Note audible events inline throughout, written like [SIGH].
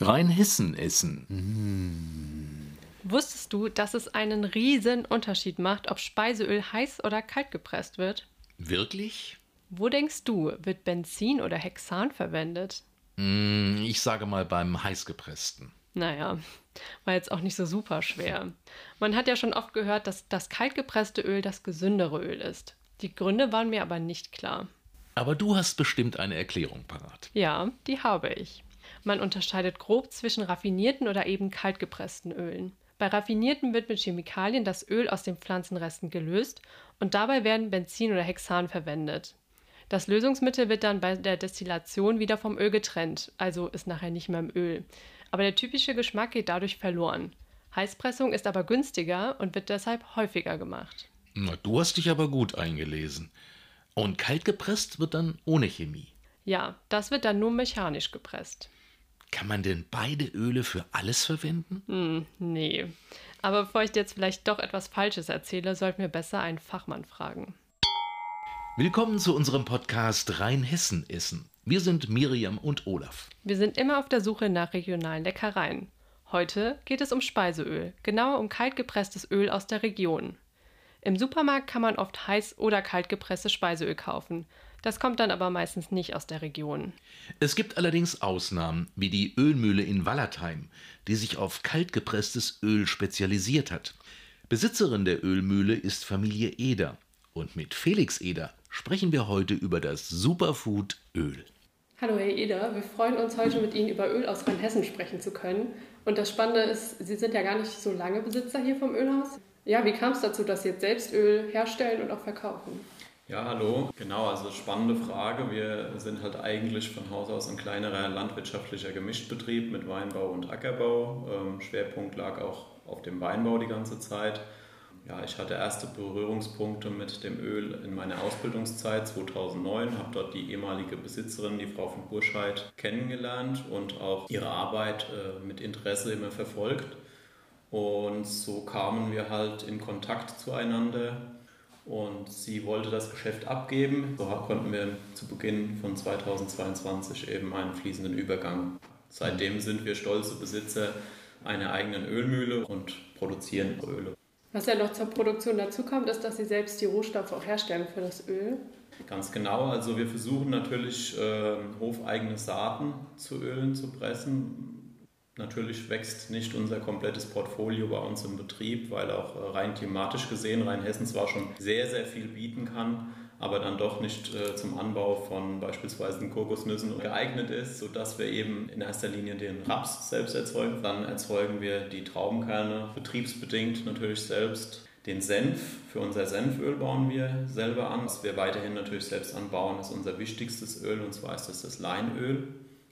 Rheinhessen essen. Wusstest du, dass es einen riesen Unterschied macht, ob Speiseöl heiß oder kalt gepresst wird? Wirklich? Wo denkst du, wird Benzin oder Hexan verwendet? Hm, ich sage mal beim heißgepressten. Naja, war jetzt auch nicht so super schwer. Man hat ja schon oft gehört, dass das kaltgepresste Öl das gesündere Öl ist. Die Gründe waren mir aber nicht klar. Aber du hast bestimmt eine Erklärung parat. Ja, die habe ich. Man unterscheidet grob zwischen raffinierten oder eben kaltgepressten Ölen. Bei raffinierten wird mit Chemikalien das Öl aus den Pflanzenresten gelöst und dabei werden Benzin oder Hexan verwendet. Das Lösungsmittel wird dann bei der Destillation wieder vom Öl getrennt, also ist nachher nicht mehr im Öl. Aber der typische Geschmack geht dadurch verloren. Heißpressung ist aber günstiger und wird deshalb häufiger gemacht. Na, du hast dich aber gut eingelesen. Und kalt gepresst wird dann ohne Chemie. Ja, das wird dann nur mechanisch gepresst. Kann man denn beide Öle für alles verwenden? Hm, nee. Aber bevor ich dir jetzt vielleicht doch etwas Falsches erzähle, sollten wir besser einen Fachmann fragen. Willkommen zu unserem Podcast Rheinhessen essen. Wir sind Miriam und Olaf. Wir sind immer auf der Suche nach regionalen Leckereien. Heute geht es um Speiseöl, genauer um kaltgepresstes Öl aus der Region. Im Supermarkt kann man oft heiß oder kaltgepresstes Speiseöl kaufen. Das kommt dann aber meistens nicht aus der Region. Es gibt allerdings Ausnahmen, wie die Ölmühle in Wallertheim, die sich auf kaltgepresstes Öl spezialisiert hat. Besitzerin der Ölmühle ist Familie Eder. Und mit Felix Eder sprechen wir heute über das Superfood Öl. Hallo Herr Eder, wir freuen uns heute mit Ihnen über Öl aus Rheinhessen sprechen zu können. Und das Spannende ist, Sie sind ja gar nicht so lange Besitzer hier vom Ölhaus. Ja, wie kam es dazu, dass Sie jetzt selbst Öl herstellen und auch verkaufen? Ja, hallo. Genau, also spannende Frage. Wir sind halt eigentlich von Haus aus ein kleinerer landwirtschaftlicher Gemischtbetrieb mit Weinbau und Ackerbau. Ähm, Schwerpunkt lag auch auf dem Weinbau die ganze Zeit. Ja, ich hatte erste Berührungspunkte mit dem Öl in meiner Ausbildungszeit 2009, habe dort die ehemalige Besitzerin, die Frau von Burscheid, kennengelernt und auch ihre Arbeit äh, mit Interesse immer verfolgt. Und so kamen wir halt in Kontakt zueinander und sie wollte das Geschäft abgeben. So konnten wir zu Beginn von 2022 eben einen fließenden Übergang. Seitdem sind wir stolze Besitzer einer eigenen Ölmühle und produzieren Öle. Was ja noch zur Produktion dazu kommt, ist, dass Sie selbst die Rohstoffe auch herstellen für das Öl. Ganz genau. Also wir versuchen natürlich äh, hofeigene Saaten zu Ölen zu pressen. Natürlich wächst nicht unser komplettes Portfolio bei uns im Betrieb, weil auch äh, rein thematisch gesehen Rheinhessen zwar schon sehr, sehr viel bieten kann, aber dann doch nicht äh, zum Anbau von beispielsweise Kokosnüssen geeignet ist, sodass wir eben in erster Linie den Raps selbst erzeugen. Dann erzeugen wir die Traubenkerne betriebsbedingt natürlich selbst. Den Senf, für unser Senföl bauen wir selber an. Was wir weiterhin natürlich selbst anbauen, ist unser wichtigstes Öl und zwar ist das das Leinöl.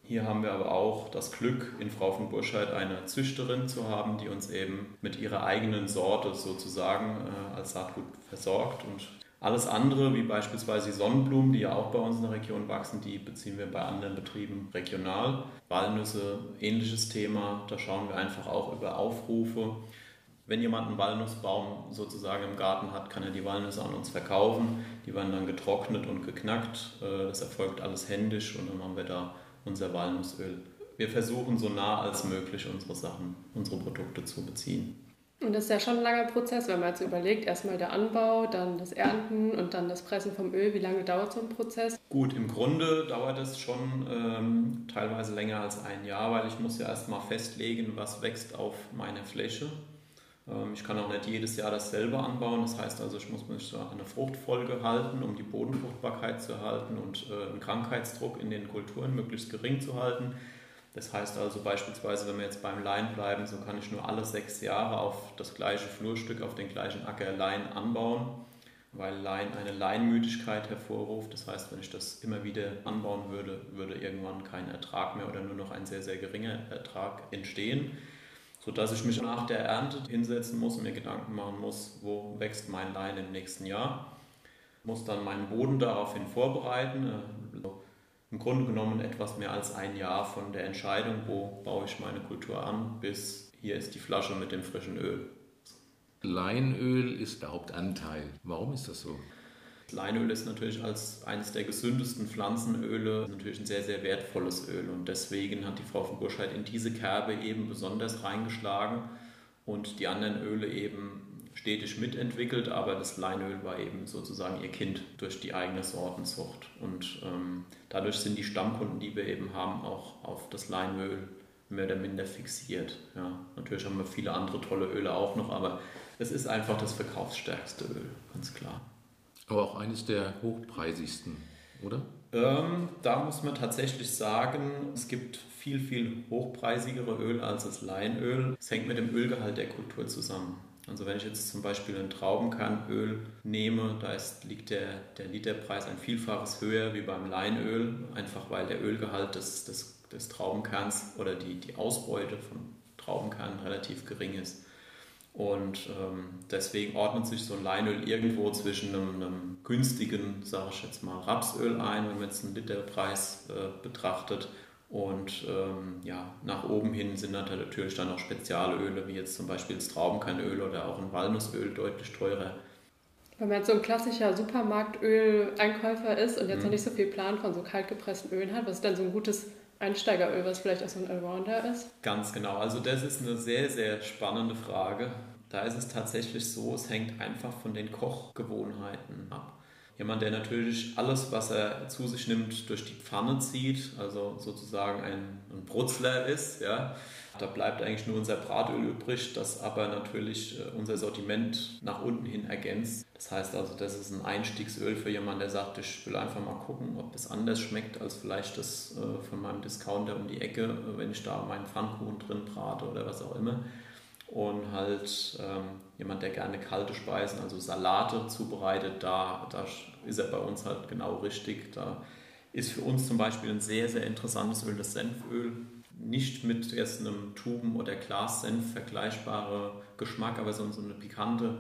Hier haben wir aber auch das Glück, in Frau von Burscheid eine Züchterin zu haben, die uns eben mit ihrer eigenen Sorte sozusagen äh, als Saatgut versorgt. Und alles andere, wie beispielsweise die Sonnenblumen, die ja auch bei uns in der Region wachsen, die beziehen wir bei anderen Betrieben regional. Walnüsse, ähnliches Thema, da schauen wir einfach auch über Aufrufe. Wenn jemand einen Walnussbaum sozusagen im Garten hat, kann er die Walnüsse an uns verkaufen. Die werden dann getrocknet und geknackt. Äh, das erfolgt alles händisch und dann haben wir da unser Walnussöl. Wir versuchen so nah als möglich unsere Sachen, unsere Produkte zu beziehen. Und das ist ja schon ein langer Prozess, wenn man jetzt überlegt, erstmal der Anbau, dann das Ernten und dann das Pressen vom Öl. Wie lange dauert so ein Prozess? Gut, im Grunde dauert es schon ähm, teilweise länger als ein Jahr, weil ich muss ja erstmal festlegen, was wächst auf meiner Fläche. Ähm, ich kann auch nicht jedes Jahr dasselbe anbauen. Das heißt also, ich muss mich an eine Fruchtfolge halten, um die Bodenfruchtbarkeit zu erhalten und äh, einen Krankheitsdruck in den Kulturen möglichst gering zu halten. Das heißt also beispielsweise, wenn wir jetzt beim Lein bleiben, so kann ich nur alle sechs Jahre auf das gleiche Flurstück, auf den gleichen Acker Lein anbauen, weil Lein eine Leinmüdigkeit hervorruft. Das heißt, wenn ich das immer wieder anbauen würde, würde irgendwann kein Ertrag mehr oder nur noch ein sehr, sehr geringer Ertrag entstehen sodass ich mich nach der Ernte hinsetzen muss und mir Gedanken machen muss, wo wächst mein Lein im nächsten Jahr. Muss dann meinen Boden daraufhin vorbereiten. Äh, Im Grunde genommen etwas mehr als ein Jahr von der Entscheidung, wo baue ich meine Kultur an, bis hier ist die Flasche mit dem frischen Öl. Leinöl ist der Hauptanteil. Warum ist das so? Leinöl ist natürlich als eines der gesündesten Pflanzenöle natürlich ein sehr, sehr wertvolles Öl. Und deswegen hat die Frau von Burscheid in diese Kerbe eben besonders reingeschlagen und die anderen Öle eben stetig mitentwickelt, aber das Leinöl war eben sozusagen ihr Kind durch die eigene Sortenzucht. Und ähm, dadurch sind die Stammkunden, die wir eben haben, auch auf das Leinöl mehr oder minder fixiert. Ja, natürlich haben wir viele andere tolle Öle auch noch, aber es ist einfach das verkaufsstärkste Öl, ganz klar. Aber auch eines der hochpreisigsten, oder? Ähm, da muss man tatsächlich sagen, es gibt viel, viel hochpreisigere Öl als das Leinöl. Es hängt mit dem Ölgehalt der Kultur zusammen. Also wenn ich jetzt zum Beispiel ein Traubenkernöl nehme, da ist, liegt der, der Literpreis ein Vielfaches höher wie beim Leinöl, einfach weil der Ölgehalt des, des, des Traubenkerns oder die, die Ausbeute von Traubenkernen relativ gering ist. Und ähm, deswegen ordnet sich so ein Leinöl irgendwo zwischen einem, einem günstigen, sage ich jetzt mal, Rapsöl ein, wenn man jetzt einen Literpreis äh, betrachtet, und ähm, ja, nach oben hin sind natürlich dann auch Spezialöle, wie jetzt zum Beispiel das Traubenkernöl oder auch ein Walnussöl deutlich teurer. Wenn man jetzt so ein klassischer Supermarktöl-Einkäufer ist und jetzt mhm. noch nicht so viel Plan von so kaltgepressten Ölen hat, was ist denn so ein gutes Einsteigeröl, was vielleicht auch so ein Allrounder ist? Ganz genau. Also das ist eine sehr, sehr spannende Frage. Da ist es tatsächlich so, es hängt einfach von den Kochgewohnheiten ab. Jemand, der natürlich alles, was er zu sich nimmt, durch die Pfanne zieht, also sozusagen ein, ein Brutzler ist, ja, da bleibt eigentlich nur unser Bratöl übrig, das aber natürlich äh, unser Sortiment nach unten hin ergänzt. Das heißt also, das ist ein Einstiegsöl für jemanden, der sagt, ich will einfach mal gucken, ob es anders schmeckt als vielleicht das äh, von meinem Discounter um die Ecke, wenn ich da meinen Pfannkuchen drin brate oder was auch immer und halt ähm, jemand, der gerne kalte Speisen, also Salate zubereitet, da, da ist er bei uns halt genau richtig. Da ist für uns zum Beispiel ein sehr, sehr interessantes Öl das Senföl. Nicht mit erst einem Tuben- oder Glas-Senf vergleichbarer Geschmack, aber so, so eine pikante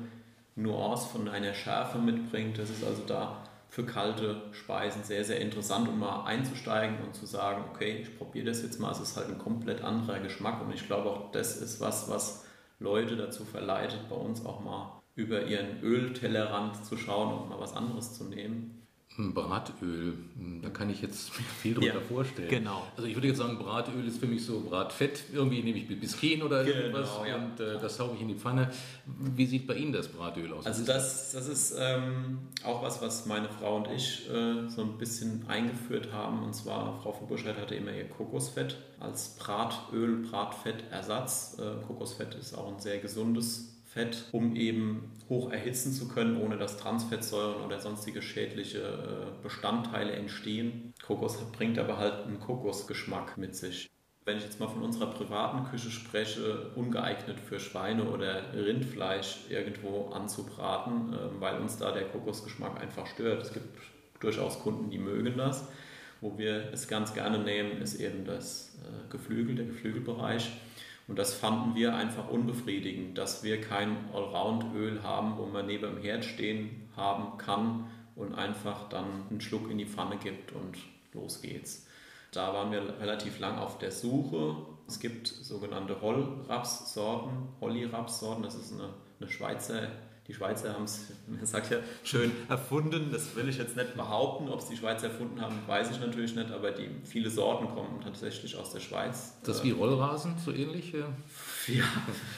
Nuance von einer Schärfe mitbringt. Das ist also da für kalte Speisen sehr, sehr interessant, um mal einzusteigen und zu sagen, okay, ich probiere das jetzt mal. Es ist halt ein komplett anderer Geschmack und ich glaube auch, das ist was, was Leute dazu verleitet, bei uns auch mal über ihren Öltellerrand zu schauen und mal was anderes zu nehmen. Bratöl, da kann ich jetzt viel drunter ja, vorstellen. Genau. Also ich würde jetzt sagen, Bratöl ist für mich so Bratfett, irgendwie nehme ich Biskin oder genau, irgendwas ja. und äh, das haue ich in die Pfanne. Wie sieht bei Ihnen das Bratöl aus? Also das, das ist ähm, auch was, was meine Frau und ich äh, so ein bisschen eingeführt haben. Und zwar, Frau von Burscheid hatte immer ihr Kokosfett als Bratöl, Bratfettersatz. Äh, Kokosfett ist auch ein sehr gesundes Fett, um eben hoch erhitzen zu können, ohne dass Transfettsäuren oder sonstige schädliche äh, Bestandteile entstehen. Kokos bringt aber halt einen Kokosgeschmack mit sich. Wenn ich jetzt mal von unserer privaten Küche spreche, ungeeignet für Schweine oder Rindfleisch irgendwo anzubraten, ähm, weil uns da der Kokosgeschmack einfach stört. Es gibt durchaus Kunden, die mögen das. Wo wir es ganz gerne nehmen, ist eben das äh, Geflügel, der Geflügelbereich. Und das fanden wir einfach unbefriedigend, dass wir kein Allround-Öl haben, wo man neben dem Herd stehen haben kann und einfach dann einen Schluck in die Pfanne gibt und los geht's. Da waren wir relativ lang auf der Suche. Es gibt sogenannte Hollrapssorten, Holly-Rapssorten, das ist eine, eine Schweizer die Schweizer haben es, man sagt ja, schön erfunden. Das will ich jetzt nicht behaupten. Ob es die Schweizer erfunden haben, weiß ich natürlich nicht, aber die viele Sorten kommen tatsächlich aus der Schweiz. Das ist wie Rollrasen, so ähnlich? Ja,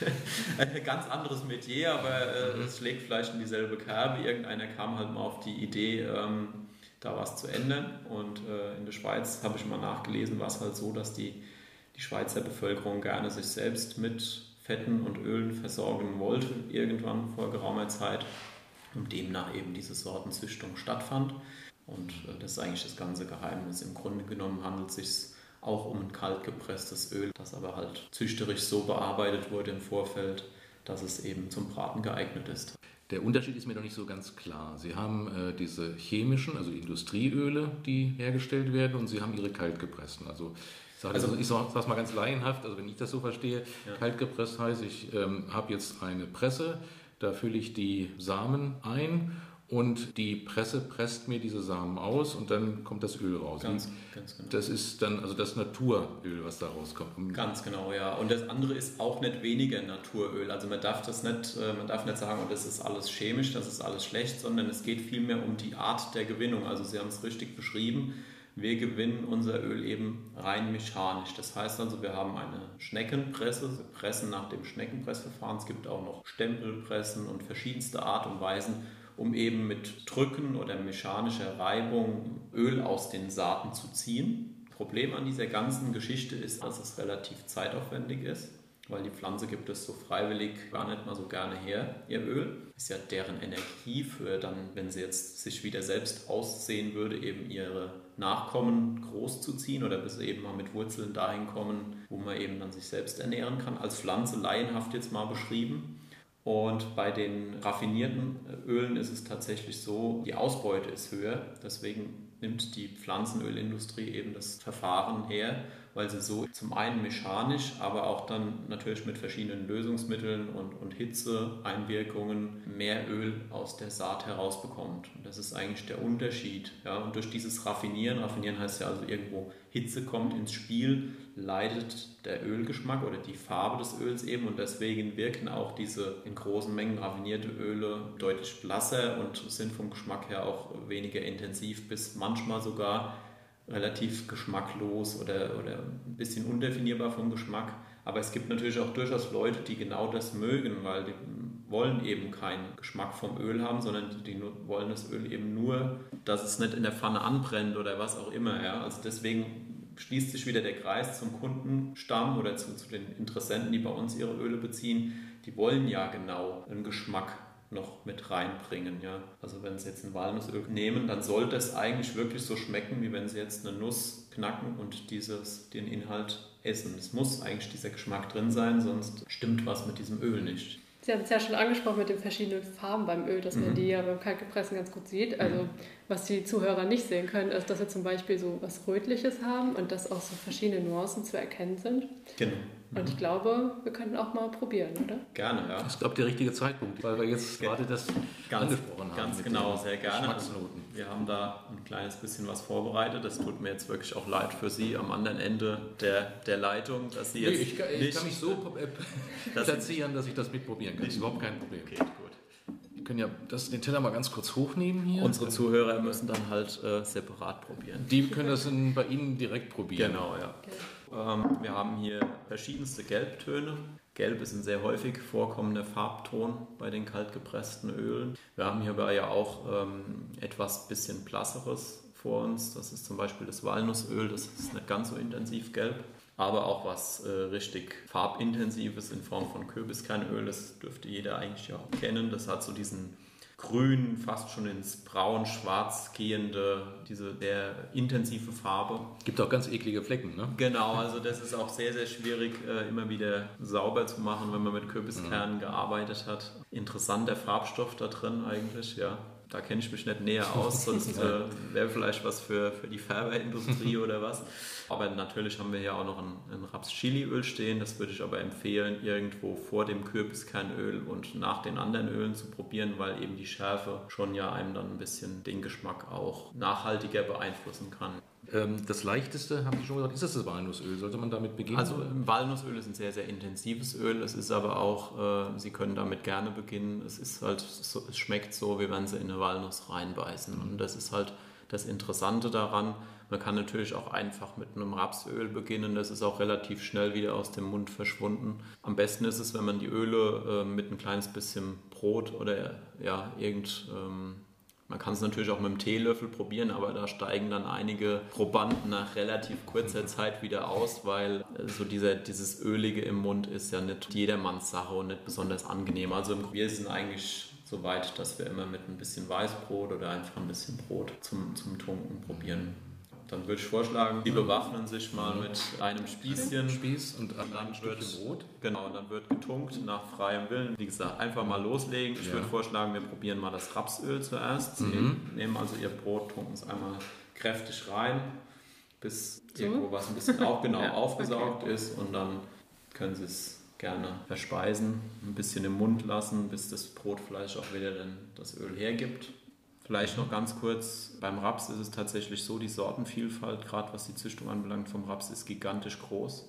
[LAUGHS] ein ganz anderes Metier, aber äh, mhm. es schlägt vielleicht in dieselbe Kerbe. Irgendeiner kam halt mal auf die Idee, ähm, da was zu ändern. Und äh, in der Schweiz habe ich mal nachgelesen, war es halt so, dass die, die Schweizer Bevölkerung gerne sich selbst mit Fetten und Ölen versorgen wollte, irgendwann vor geraumer Zeit, und demnach eben diese Sortenzüchtung stattfand. Und äh, das ist eigentlich das ganze Geheimnis. Im Grunde genommen handelt es sich auch um ein kaltgepresstes Öl, das aber halt züchterisch so bearbeitet wurde im Vorfeld, dass es eben zum Braten geeignet ist. Der Unterschied ist mir noch nicht so ganz klar. Sie haben äh, diese chemischen, also Industrieöle, die hergestellt werden, und Sie haben Ihre kaltgepressten. Also Sag, also, ich sage es mal ganz laienhaft, also wenn ich das so verstehe, ja. kaltgepresst heißt, ich ähm, habe jetzt eine Presse, da fülle ich die Samen ein und die Presse presst mir diese Samen aus und dann kommt das Öl raus. Ganz, ganz genau. Das ist dann also das Naturöl, was da rauskommt. Ganz genau, ja. Und das andere ist auch nicht weniger Naturöl. Also man darf das nicht, äh, man darf nicht sagen, das ist alles chemisch, das ist alles schlecht, sondern es geht vielmehr um die Art der Gewinnung. Also Sie haben es richtig beschrieben. Wir gewinnen unser Öl eben rein mechanisch. Das heißt also, wir haben eine Schneckenpresse, wir pressen nach dem Schneckenpressverfahren. Es gibt auch noch Stempelpressen und verschiedenste Art und Weisen, um eben mit Drücken oder mechanischer Reibung Öl aus den Saaten zu ziehen. Problem an dieser ganzen Geschichte ist, dass es relativ zeitaufwendig ist, weil die Pflanze gibt es so freiwillig gar nicht mal so gerne her, ihr Öl. Ist ja deren Energie für dann, wenn sie jetzt sich wieder selbst aussehen würde, eben ihre Nachkommen groß zu ziehen oder bis sie eben mal mit Wurzeln dahin kommen, wo man eben dann sich selbst ernähren kann. Als Pflanze laienhaft jetzt mal beschrieben. Und bei den raffinierten Ölen ist es tatsächlich so, die Ausbeute ist höher. Deswegen nimmt die Pflanzenölindustrie eben das Verfahren her, weil sie so zum einen mechanisch, aber auch dann natürlich mit verschiedenen Lösungsmitteln und, und Hitzeeinwirkungen mehr Öl aus der Saat herausbekommt. Und das ist eigentlich der Unterschied. Ja? Und durch dieses Raffinieren, Raffinieren heißt ja also irgendwo Hitze kommt ins Spiel, leidet der Ölgeschmack oder die Farbe des Öls eben und deswegen wirken auch diese in großen Mengen raffinierte Öle deutlich blasser und sind vom Geschmack her auch weniger intensiv bis manchmal sogar relativ geschmacklos oder, oder ein bisschen undefinierbar vom Geschmack. Aber es gibt natürlich auch durchaus Leute, die genau das mögen, weil die wollen eben keinen Geschmack vom Öl haben, sondern die wollen das Öl eben nur, dass es nicht in der Pfanne anbrennt oder was auch immer. Ja? Also deswegen schließt sich wieder der Kreis zum Kundenstamm oder zu, zu den Interessenten, die bei uns ihre Öle beziehen. Die wollen ja genau einen Geschmack noch mit reinbringen. Ja? Also wenn Sie jetzt ein Walnussöl nehmen, dann sollte es eigentlich wirklich so schmecken, wie wenn Sie jetzt eine Nuss knacken und dieses, den Inhalt essen. Es muss eigentlich dieser Geschmack drin sein, sonst stimmt was mit diesem Öl nicht. Sie haben es ja schon angesprochen mit den verschiedenen Farben beim Öl, dass man mhm. die ja beim Kaltgepressen ganz gut sieht. Also mhm. Was die Zuhörer nicht sehen können, ist, dass wir zum Beispiel so was Rötliches haben und dass auch so verschiedene Nuancen zu erkennen sind. Genau. Und ich glaube, wir können auch mal probieren, oder? Gerne, ja. Das ist, glaube ich, der richtige Zeitpunkt, weil wir jetzt gerade das ganz, angesprochen haben. Ganz genau, sehr gerne. Wir haben da ein kleines bisschen was vorbereitet. Das tut mir jetzt wirklich auch leid für Sie am anderen Ende der, der Leitung, dass Sie jetzt. Nee, ich, ich nicht, kann mich so [LAUGHS] platzieren, dass ich das mitprobieren kann. Das ist überhaupt kein Problem. Okay, gut. Wir können ja das, den Teller mal ganz kurz hochnehmen hier. Unsere Zuhörer müssen dann halt äh, separat probieren. Die können das in, bei Ihnen direkt probieren. Genau, ja. Okay. Ähm, wir haben hier verschiedenste Gelbtöne. Gelb ist ein sehr häufig vorkommender Farbton bei den kaltgepressten Ölen. Wir haben hierbei ja auch ähm, etwas bisschen blasseres vor uns. Das ist zum Beispiel das Walnussöl, das ist nicht ganz so intensiv gelb. Aber auch was äh, richtig farbintensives in Form von Kürbiskernöl, das dürfte jeder eigentlich auch kennen. Das hat so diesen grün, fast schon ins braun-schwarz gehende, diese sehr intensive Farbe. Gibt auch ganz eklige Flecken, ne? Genau, also das ist auch sehr, sehr schwierig, äh, immer wieder sauber zu machen, wenn man mit Kürbiskernen mhm. gearbeitet hat. Interessanter Farbstoff da drin eigentlich, ja da kenne ich mich nicht näher aus, [LAUGHS] sonst äh, wäre vielleicht was für, für die Färberindustrie [LAUGHS] oder was. Aber natürlich haben wir hier auch noch ein, ein Raps-Chili-Öl stehen. Das würde ich aber empfehlen, irgendwo vor dem Kürbiskernöl und nach den anderen Ölen zu probieren, weil eben die Schärfe schon ja einem dann ein bisschen den Geschmack auch nachhaltiger beeinflussen kann. Ähm, das leichteste, haben Sie schon gesagt, ist das das Walnussöl? Sollte man damit beginnen? Also Walnussöl ist ein sehr, sehr intensives Öl. Es ist aber auch, äh, Sie können damit gerne beginnen. Es ist halt, es schmeckt so, wie wenn Sie in eine Walnuss reinbeißen. Und das ist halt das Interessante daran. Man kann natürlich auch einfach mit einem Rapsöl beginnen. Das ist auch relativ schnell wieder aus dem Mund verschwunden. Am besten ist es, wenn man die Öle äh, mit ein kleines bisschen Brot oder ja, irgend ähm, man kann es natürlich auch mit einem Teelöffel probieren, aber da steigen dann einige Probanden nach relativ kurzer Zeit wieder aus, weil äh, so dieser, dieses Ölige im Mund ist ja nicht jedermanns Sache und nicht besonders angenehm. Also wir sind eigentlich so weit, dass wir immer mit ein bisschen Weißbrot oder einfach ein bisschen Brot zum, zum Tunken probieren. Dann würde ich vorschlagen, die bewaffnen sich mal mit einem Spießchen. Spieß und dann wird Brot. Genau, dann wird getunkt nach freiem Willen. Wie gesagt, einfach mal loslegen. Ich ja. würde vorschlagen, wir probieren mal das Rapsöl zuerst. Sie mhm. nehmen also ihr Brot, tunken es einmal kräftig rein, bis so? irgendwo was ein bisschen auch genau [LAUGHS] ja, aufgesaugt okay. ist und dann können Sie es gerne verspeisen, ein bisschen im Mund lassen, bis das Brotfleisch auch wieder dann das Öl hergibt. Vielleicht noch ganz kurz, beim Raps ist es tatsächlich so, die Sortenvielfalt, gerade was die Züchtung anbelangt vom Raps, ist gigantisch groß.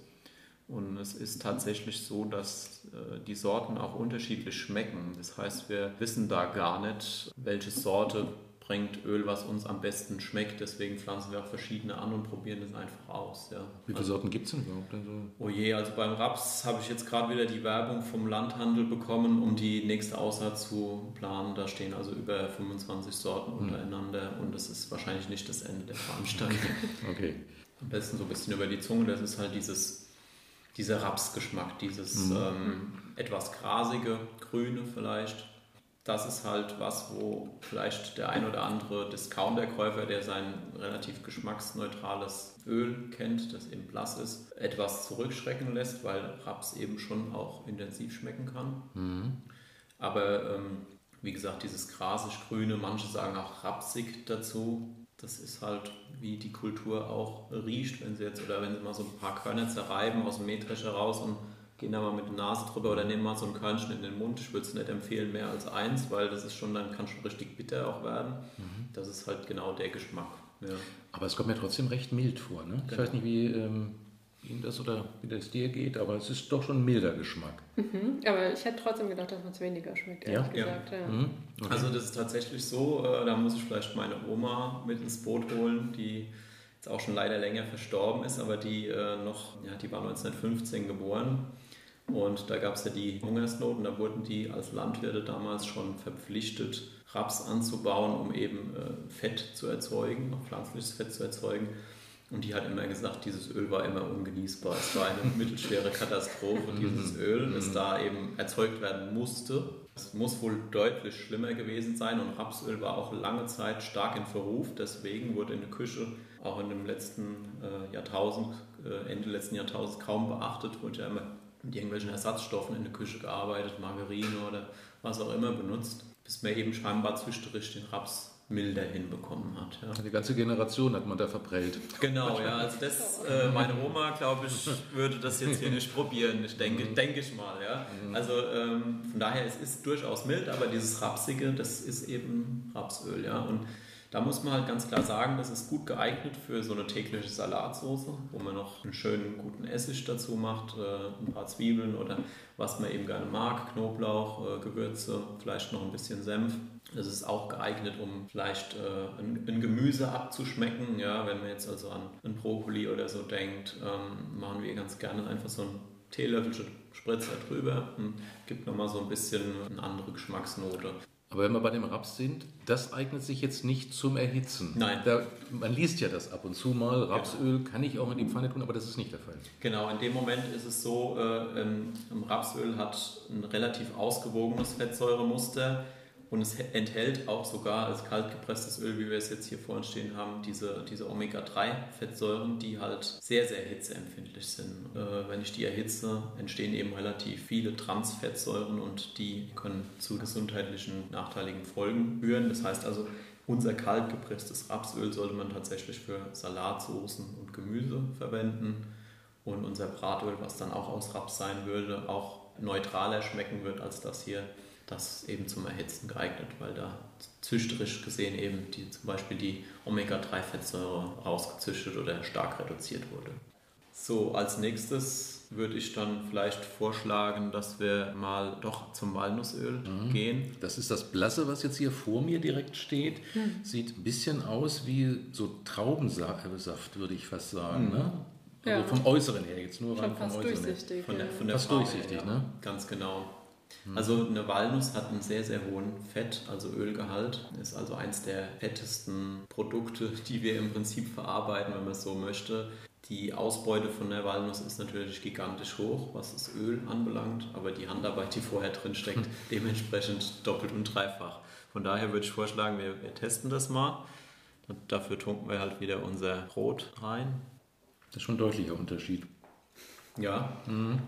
Und es ist tatsächlich so, dass äh, die Sorten auch unterschiedlich schmecken. Das heißt, wir wissen da gar nicht, welche Sorte bringt Öl, was uns am besten schmeckt. Deswegen pflanzen wir auch verschiedene an und probieren das einfach aus. Ja. Wie viele also, Sorten gibt es denn überhaupt? Also oh je, also beim Raps habe ich jetzt gerade wieder die Werbung vom Landhandel bekommen, um die nächste Aussaat zu planen. Da stehen also über 25 Sorten hm. untereinander und das ist wahrscheinlich nicht das Ende der Veranstaltung. [LAUGHS] okay. Am besten so ein bisschen über die Zunge. Das ist halt dieses, dieser Rapsgeschmack, dieses mhm. ähm, etwas grasige, grüne vielleicht das ist halt was, wo vielleicht der ein oder andere Discounter-Käufer, der sein relativ geschmacksneutrales Öl kennt, das eben blass ist, etwas zurückschrecken lässt, weil Raps eben schon auch intensiv schmecken kann. Mhm. Aber ähm, wie gesagt, dieses grasig-grüne, manche sagen auch rapsig dazu. Das ist halt, wie die Kultur auch riecht, wenn sie jetzt oder wenn sie mal so ein paar Körner zerreiben aus dem Mähdrescher raus und gehen da mal mit der Nase drüber oder nehmen mal so ein Körnchen in den Mund. Ich würde es nicht empfehlen, mehr als eins, weil das ist schon, dann kann schon richtig bitter auch werden. Mhm. Das ist halt genau der Geschmack. Ja. Aber es kommt mir trotzdem recht mild vor. Ne? Ich genau. weiß nicht, wie ähm, Ihnen das oder wie das dir geht, aber es ist doch schon ein milder Geschmack. Mhm. Aber ich hätte trotzdem gedacht, dass man es weniger schmeckt, ehrlich ja? gesagt. Ja. Ja. Mhm. Okay. Also das ist tatsächlich so, äh, da muss ich vielleicht meine Oma mit ins Boot holen, die jetzt auch schon leider länger verstorben ist, aber die äh, noch, ja, die war 1915 geboren und da gab es ja die Hungersnoten, da wurden die als Landwirte damals schon verpflichtet, Raps anzubauen, um eben äh, Fett zu erzeugen, pflanzliches Fett zu erzeugen. Und die hat immer gesagt, dieses Öl war immer ungenießbar. Es war eine [LAUGHS] mittelschwere Katastrophe, dieses mhm. Öl, das mhm. da eben erzeugt werden musste. Es muss wohl deutlich schlimmer gewesen sein und Rapsöl war auch lange Zeit stark in Verruf. Deswegen wurde in der Küche auch in dem letzten äh, Jahrtausend, äh, Ende letzten Jahrtausends kaum beachtet, wurde ja immer mit irgendwelchen Ersatzstoffen in der Küche gearbeitet, Margarine oder was auch immer benutzt, bis man eben scheinbar züchterisch den Raps milder hinbekommen hat. Ja. Die ganze Generation hat man da verprellt. Genau, ja. Also das, äh, meine Oma, glaube ich, würde das jetzt hier nicht probieren. Ich denke, mhm. denke ich mal, ja. Mhm. Also ähm, von daher, es ist durchaus mild, aber dieses Rapsige, das ist eben Rapsöl, ja. Und da muss man halt ganz klar sagen, das ist gut geeignet für so eine tägliche Salatsauce, wo man noch einen schönen guten Essig dazu macht, äh, ein paar Zwiebeln oder was man eben gerne mag, Knoblauch, äh, Gewürze, vielleicht noch ein bisschen Senf. Das ist auch geeignet, um vielleicht äh, ein, ein, Gemüse abzuschmecken. Ja, wenn man jetzt also an einen Brokkoli oder so denkt, ähm, machen wir ganz gerne einfach so ein Teelöffelchen Spritzer drüber und gibt nochmal so ein bisschen eine andere Geschmacksnote. Aber wenn wir bei dem Raps sind, das eignet sich jetzt nicht zum Erhitzen. Nein. Da, man liest ja das ab und zu mal. Rapsöl genau. kann ich auch in die Pfanne tun, aber das ist nicht der Fall. Genau, in dem Moment ist es so, äh, ähm, Rapsöl hat ein relativ ausgewogenes Fettsäuremuster und es enthält auch sogar als kaltgepresstes Öl, wie wir es jetzt hier vorne stehen haben, diese, diese Omega-3-Fettsäuren, die halt sehr, sehr hitzeempfindlich sind. Äh, wenn ich die erhitze, entstehen eben relativ viele Transfettsäuren und die können zu gesundheitlichen nachteiligen Folgen führen. Das heißt also, unser kaltgepresstes Rapsöl sollte man tatsächlich für Salatsoßen und Gemüse verwenden. Und unser Bratöl, was dann auch aus Raps sein würde, auch neutraler schmecken wird als das hier das eben zum Erhitzen geeignet, weil da züchterisch gesehen eben die, zum Beispiel die Omega-3-Fettsäure rausgezüchtet oder stark reduziert wurde. So, als nächstes würde ich dann vielleicht vorschlagen, dass wir mal doch zum Walnussöl mhm. gehen. Das ist das Blasse, was jetzt hier vor mir direkt steht. Mhm. Sieht ein bisschen aus wie so Traubensaft, würde ich fast sagen. Mhm. Ne? Also ja. vom Äußeren her jetzt nur rein vom Äußeren her. Von der, von der fast durchsichtig, ja. ne? Ganz genau. Mhm. Also eine Walnuss hat einen sehr, sehr hohen Fett, also Ölgehalt. Ist also eins der fettesten Produkte, [LAUGHS] die wir im Prinzip verarbeiten, wenn man es so möchte. Die Ausbeute von der Walnuss ist natürlich gigantisch hoch, was das Öl anbelangt, aber die Handarbeit, die vorher drin steckt, [LAUGHS] dementsprechend doppelt und dreifach. Von daher würde ich vorschlagen, wir, wir testen das mal. Und dafür tunken wir halt wieder unser Brot rein. Das ist schon ein deutlicher Unterschied. Ja. Mhm.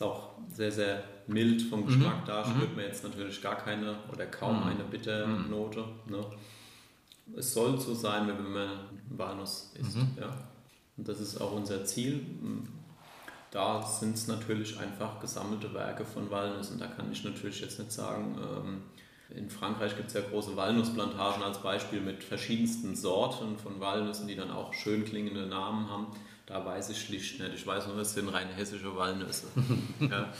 Ist auch sehr, sehr mild vom Geschmack. Mhm. Da mhm. spürt man jetzt natürlich gar keine oder kaum mhm. eine Bitternote. Ne? Es soll so sein, wenn man Walnuss isst. Mhm. Ja? Und das ist auch unser Ziel. Da sind es natürlich einfach gesammelte Werke von Walnüssen. Da kann ich natürlich jetzt nicht sagen, ähm, In Frankreich gibt es ja große Walnussplantagen als Beispiel mit verschiedensten Sorten von Walnüssen, die dann auch schön klingende Namen haben. Da weiß ich schlicht nicht. Ich weiß nur, es sind rein hessische Walnüsse. [LAUGHS] ja.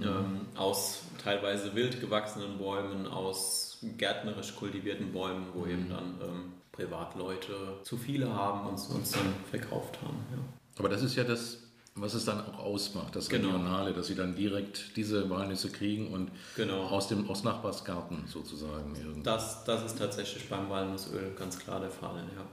ähm, aus teilweise wild gewachsenen Bäumen, aus gärtnerisch kultivierten Bäumen, wo mhm. eben dann ähm, Privatleute zu viele haben und uns dann verkauft haben. Ja. Aber das ist ja das was es dann auch ausmacht, das genau. Regionale, dass sie dann direkt diese Walnüsse kriegen und genau. aus dem aus Nachbarsgarten sozusagen. Das, das ist tatsächlich beim Walnussöl ganz klar der Fall, ja.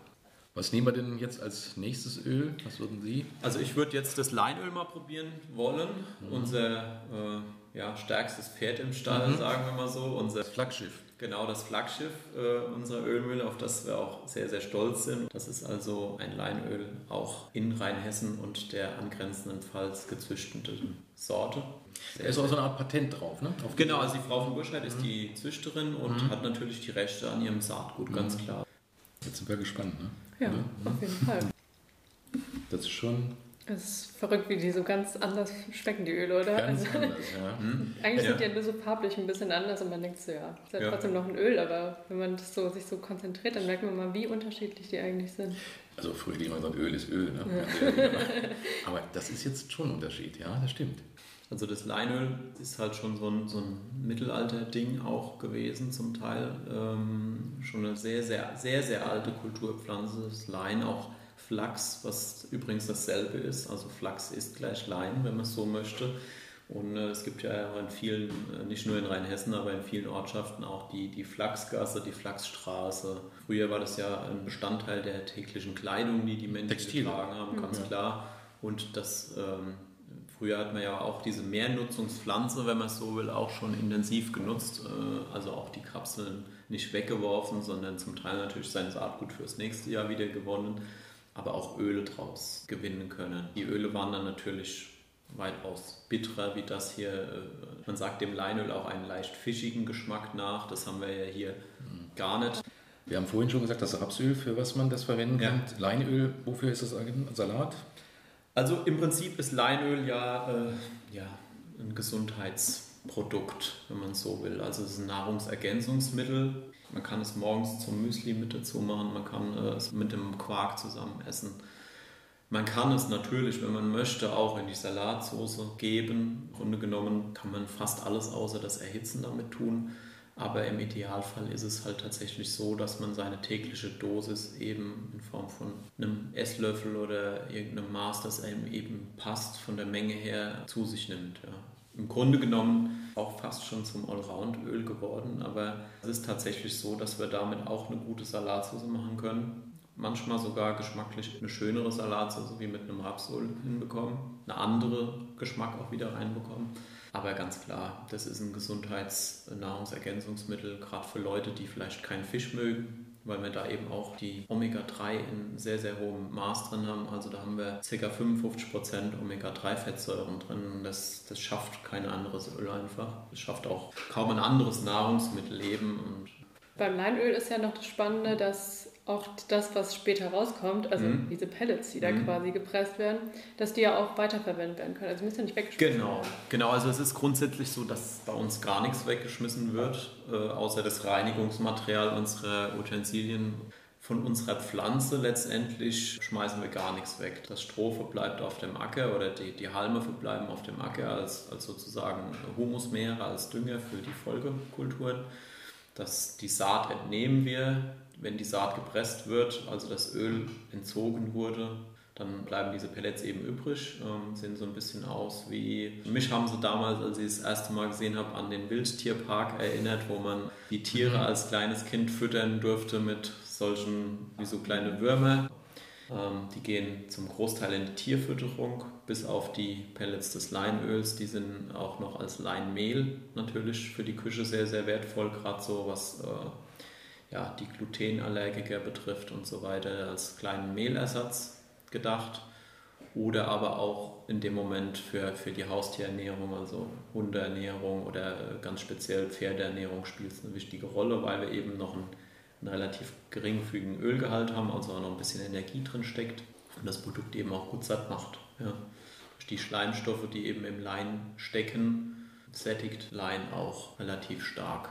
Was nehmen wir denn jetzt als nächstes Öl? Was würden Sie? Also ich würde jetzt das Leinöl mal probieren wollen. Mhm. Unser äh, ja, stärkstes Pferd im Stall, mhm. sagen wir mal so. Unser das Flaggschiff. Genau, das Flaggschiff äh, unserer Ölmühle, auf das wir auch sehr, sehr stolz sind. Das ist also ein Leinöl auch in Rheinhessen und der angrenzenden Pfalz gezüchteten Sorte. Da ist auch so eine Art Patent drauf, ne? Auf genau, also die Frau von Burscheid ist mhm. die Züchterin und mhm. hat natürlich die Rechte an ihrem Saatgut, ganz mhm. klar. Jetzt sind wir gespannt, ne? Ja, Oder? auf jeden Fall. Das ist schon es ist verrückt, wie die so ganz anders schmecken, die Öle, oder? Ganz also, anders, [LAUGHS] ja. Hm. Eigentlich ja. sind die ja nur so farblich ein bisschen anders und man denkt so, ja, ist ja, ja, trotzdem noch ein Öl, aber wenn man das so, sich so konzentriert, dann merkt man mal, wie unterschiedlich die eigentlich sind. Also früher die immer so, Öl ist Öl, ne? [LAUGHS] aber das ist jetzt schon ein Unterschied, ja, das stimmt. Also das Leinöl ist halt schon so ein, so ein Mittelalter-Ding auch gewesen zum Teil. Ähm, schon eine sehr, sehr, sehr, sehr alte Kulturpflanze, das Lein auch Flachs, was übrigens dasselbe ist. Also Flachs ist gleich Lein, wenn man es so möchte. Und äh, es gibt ja in vielen, äh, nicht nur in Rheinhessen, aber in vielen Ortschaften auch die, die Flachsgasse, die Flachsstraße. Früher war das ja ein Bestandteil der täglichen Kleidung, die die Menschen Textil. getragen haben, ganz ja. klar. Und das, ähm, früher hat man ja auch diese Mehrnutzungspflanze, wenn man es so will, auch schon intensiv genutzt. Äh, also auch die Kapseln nicht weggeworfen, sondern zum Teil natürlich sein Saatgut fürs nächste Jahr wieder gewonnen aber auch Öle draus gewinnen können. Die Öle waren dann natürlich weitaus bitterer wie das hier. Äh, man sagt dem Leinöl auch einen leicht fischigen Geschmack nach. Das haben wir ja hier gar nicht. Wir haben vorhin schon gesagt, das Rapsöl, für was man das verwenden kann. Ja. Leinöl, wofür ist das ein Salat? Also im Prinzip ist Leinöl ja, äh, ja ein Gesundheitsprodukt, wenn man so will. Also es ist ein Nahrungsergänzungsmittel. Man kann es morgens zum Müsli mit dazu machen, man kann es mit dem Quark zusammen essen. Man kann es natürlich, wenn man möchte, auch in die Salatsauce geben. Im Grunde genommen kann man fast alles außer das Erhitzen damit tun. Aber im Idealfall ist es halt tatsächlich so, dass man seine tägliche Dosis eben in Form von einem Esslöffel oder irgendeinem Maß, das einem eben passt, von der Menge her zu sich nimmt. Ja im Grunde genommen auch fast schon zum Allround-Öl geworden, aber es ist tatsächlich so, dass wir damit auch eine gute Salatsauce machen können. Manchmal sogar geschmacklich eine schönere Salatsauce wie mit einem Rapsöl hinbekommen, eine andere Geschmack auch wieder reinbekommen. Aber ganz klar, das ist ein Gesundheitsnahrungsergänzungsmittel, gerade für Leute, die vielleicht keinen Fisch mögen weil wir da eben auch die Omega-3 in sehr, sehr hohem Maß drin haben. Also da haben wir ca. 55% Omega-3-Fettsäuren drin. Das, das schafft kein anderes Öl einfach. Das schafft auch kaum ein anderes Nahrungsmittel eben. Und Beim Leinöl ist ja noch das Spannende, dass auch das, was später rauskommt, also mhm. diese Pellets, die da mhm. quasi gepresst werden, dass die ja auch weiterverwendet werden können. Also müssen ja nicht weggeschmissen genau. werden. Genau, also es ist grundsätzlich so, dass bei uns gar nichts weggeschmissen wird, äh, außer das Reinigungsmaterial unserer Utensilien. Von unserer Pflanze letztendlich schmeißen wir gar nichts weg. Das Stroh verbleibt auf dem Acker oder die, die Halme verbleiben auf dem Acker als, als sozusagen Humusmeere, als Dünger für die Folgekulturen. Das, die Saat entnehmen wir wenn die Saat gepresst wird, also das Öl entzogen wurde, dann bleiben diese Pellets eben übrig, ähm, sehen so ein bisschen aus wie. Mich haben sie damals, als ich das erste Mal gesehen habe, an den Wildtierpark erinnert, wo man die Tiere mhm. als kleines Kind füttern durfte mit solchen wie so kleine Würmer. Ähm, die gehen zum Großteil in die Tierfütterung, bis auf die Pellets des Leinöls. Die sind auch noch als Leinmehl natürlich für die Küche sehr, sehr wertvoll, gerade so was. Äh, ja, die Glutenallergiker betrifft und so weiter, als kleinen Mehlersatz gedacht. Oder aber auch in dem Moment für, für die Haustierernährung, also Hundeernährung oder ganz speziell Pferdeernährung spielt es eine wichtige Rolle, weil wir eben noch einen, einen relativ geringfügigen Ölgehalt haben, also auch noch ein bisschen Energie drin steckt und das Produkt eben auch gut satt macht. Ja. Durch die Schleimstoffe, die eben im Lein stecken, sättigt Lein auch relativ stark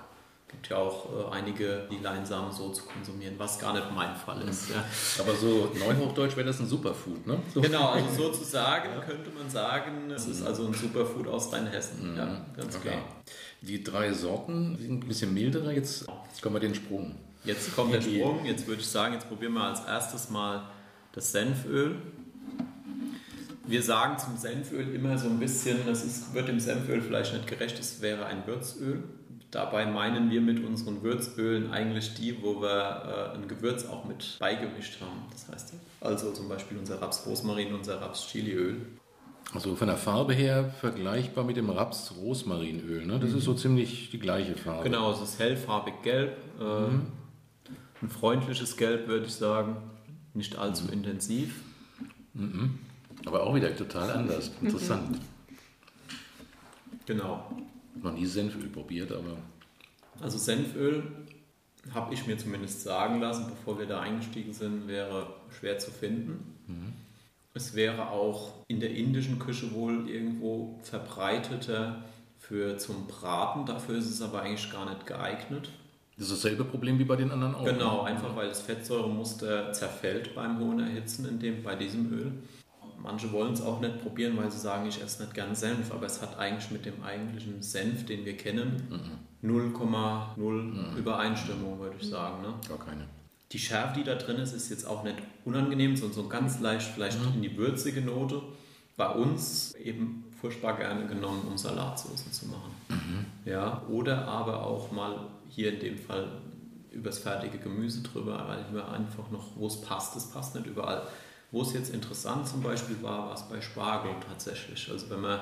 gibt ja auch äh, einige, die Leinsamen so zu konsumieren, was gar nicht mein Fall ist. Ja. Aber so neuhochdeutsch wäre das ein Superfood, ne? So. Genau, also [LAUGHS] sozusagen könnte man sagen, es ist also ein Superfood aus Rheinhessen. Mhm. Ja, ganz Okay. klar. Die drei Sorten sind ein bisschen milderer. Jetzt kommen wir den Sprung. Jetzt kommt der Sprung. Jetzt würde ich sagen, jetzt probieren wir als erstes mal das Senföl. Wir sagen zum Senföl immer so ein bisschen, das ist, wird dem Senföl vielleicht nicht gerecht, es wäre ein Würzöl. Dabei meinen wir mit unseren Würzölen eigentlich die, wo wir äh, ein Gewürz auch mit beigemischt haben. Das heißt, also zum Beispiel unser Raps-Rosmarin, unser Raps-Chiliöl. Also von der Farbe her vergleichbar mit dem Raps-Rosmarinöl. Ne? Das ist so ziemlich die gleiche Farbe. Genau, es ist hellfarbig gelb. Äh, Ein freundliches Gelb, würde ich sagen. Nicht allzu intensiv. Aber auch wieder total anders. Interessant. [LAUGHS] Genau. Noch nie Senföl probiert, aber Also Senföl, habe ich mir zumindest sagen lassen, bevor wir da eingestiegen sind, wäre schwer zu finden. Es wäre auch in der indischen Küche wohl irgendwo verbreiteter für zum Braten. Dafür ist es aber eigentlich gar nicht geeignet. das ist dasselbe Problem wie bei den anderen auch. Genau, ne? einfach weil das Fettsäuremuster zerfällt beim hohen Erhitzen in dem, bei diesem Öl. Manche wollen es auch nicht probieren, weil sie sagen, ich esse nicht gern Senf, aber es hat eigentlich mit dem eigentlichen Senf, den wir kennen, 0,0 Übereinstimmung, würde ich sagen. Ne? Gar keine. Die Schärfe, die da drin ist, ist jetzt auch nicht unangenehm, sondern so ganz leicht vielleicht in die würzige Note. Bei uns eben furchtbar gerne genommen, um Salatsoßen zu machen. Ja, oder aber auch mal hier in dem Fall übers fertige Gemüse drüber, weil wir einfach noch, wo es passt, es passt nicht überall. Wo es jetzt interessant zum Beispiel war, war es bei Spargel tatsächlich. Also wenn man,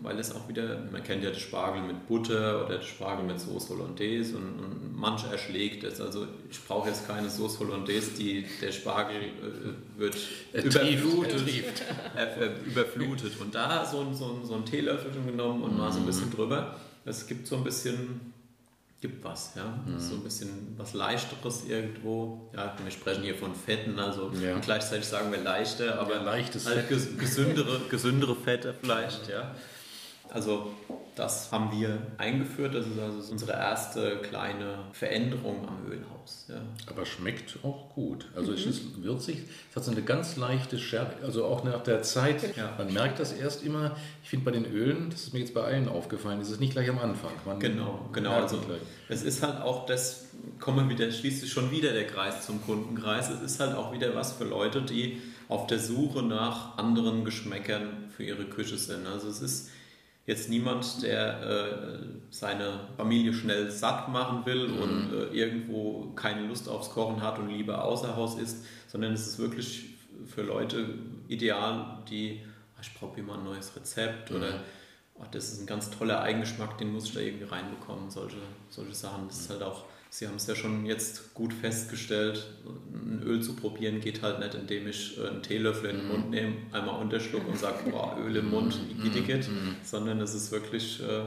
weil es auch wieder, man kennt ja den Spargel mit Butter oder den Spargel mit Sauce Hollandaise und, und manche erschlägt es. Also ich brauche jetzt keine Sauce Hollandaise, die, der Spargel äh, wird Er überflutet, äh, überflutet. Und da so, so, so ein Teelöffelchen genommen und mal so ein bisschen drüber. Es gibt so ein bisschen, gibt was, ja. So ein bisschen was Leichteres irgendwo. Ja, wir sprechen hier von Fetten, also Ja. gleichzeitig sagen wir leichter, aber Ja, leichtes halt Fett. ges gesündere, gesündere Fette vielleicht, ja. Also das haben wir eingeführt, das ist also unsere erste kleine Veränderung am Ölhaus. Ja. Aber schmeckt auch gut. Also es ist würzig, es hat so eine ganz leichte Schärfe, also auch nach der Zeit. Ja. Man merkt das erst immer, ich finde bei den Ölen, das ist mir jetzt bei allen aufgefallen, das ist nicht gleich am Anfang. Man Genau, genau. Also es gleich. es ist halt auch das, kommen wieder, schließt sich schon wieder der Kreis zum Kundenkreis. Es ist halt auch wieder was für Leute, die auf der Suche nach anderen Geschmäckern für ihre Küche sind. Also es ist jetzt niemand, der äh, seine Familie schnell satt machen will und äh, irgendwo keine Lust aufs Kochen hat und lieber außer Haus isst, sondern es ist wirklich für Leute ideal, die, "Ah, ich probiere mal ein neues Rezept oder oh, das ist ein ganz toller Eigengeschmack, den muss ich da irgendwie reinbekommen, solche, solche Sachen. Das ist halt auch, Sie haben es ja schon jetzt gut festgestellt, ein Öl zu probieren geht halt nicht, indem ich einen Teelöffel in den Mund nehme, einmal unterschluck und sage, boah, Öl im Mund, Igidigit, sondern es ist wirklich, äh,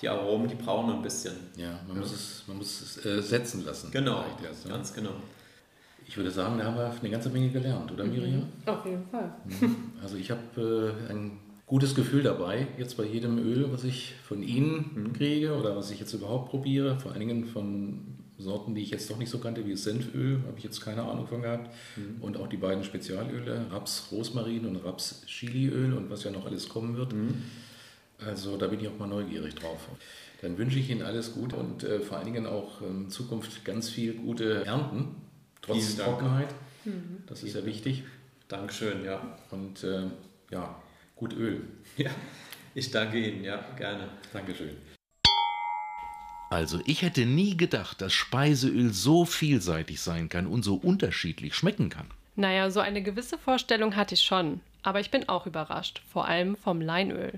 die Aromen, die brauchen ein bisschen. Ja, man muss es, man muss es äh, setzen lassen. Genau, erst, ne? ganz genau. Ich würde sagen, da haben wir eine ganze Menge gelernt, oder Miriam? Auf jeden Fall. Also ich habe äh, ein gutes Gefühl dabei, jetzt bei jedem Öl, was ich von Ihnen kriege oder was ich jetzt überhaupt probiere, vor allen Dingen von Sorten, die ich jetzt doch nicht so kannte, wie Senföl, habe ich jetzt keine Ahnung von gehabt. Und auch die beiden Spezialöle, Raps Rosmarin und Raps Chiliöl und was ja noch alles kommen wird. Also da bin ich auch mal neugierig drauf. Dann wünsche ich Ihnen alles Gute und äh, vor allen Dingen auch in Zukunft ganz viel gute Ernten, trotz Vielen. Trockenheit. Das ist ja wichtig. Dankeschön, ja. Und äh, ja, gut Öl. [LAUGHS] Ja, ich danke Ihnen, ja, gerne. Dankeschön. Also ich hätte nie gedacht, dass Speiseöl so vielseitig sein kann und so unterschiedlich schmecken kann. Naja, so eine gewisse Vorstellung hatte ich schon. Aber ich bin auch überrascht. Vor allem vom Leinöl.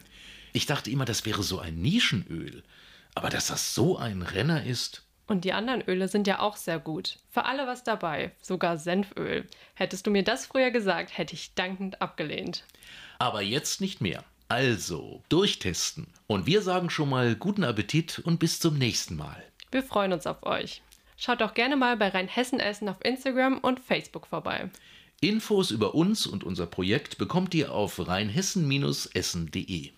Ich dachte immer, das wäre so ein Nischenöl. Aber dass das so ein Renner ist, Und die anderen Öle sind ja auch sehr gut. Für alle was dabei. Sogar Senföl. Hättest du mir das früher gesagt, hätte ich dankend abgelehnt. Aber jetzt nicht mehr. Also, durchtesten. Und wir sagen schon mal guten Appetit und bis zum nächsten Mal. Wir freuen uns auf euch. Schaut doch gerne mal bei Rheinhessen Essen auf Instagram und Facebook vorbei. Infos über uns und unser Projekt bekommt ihr auf rheinhessen-essen.de.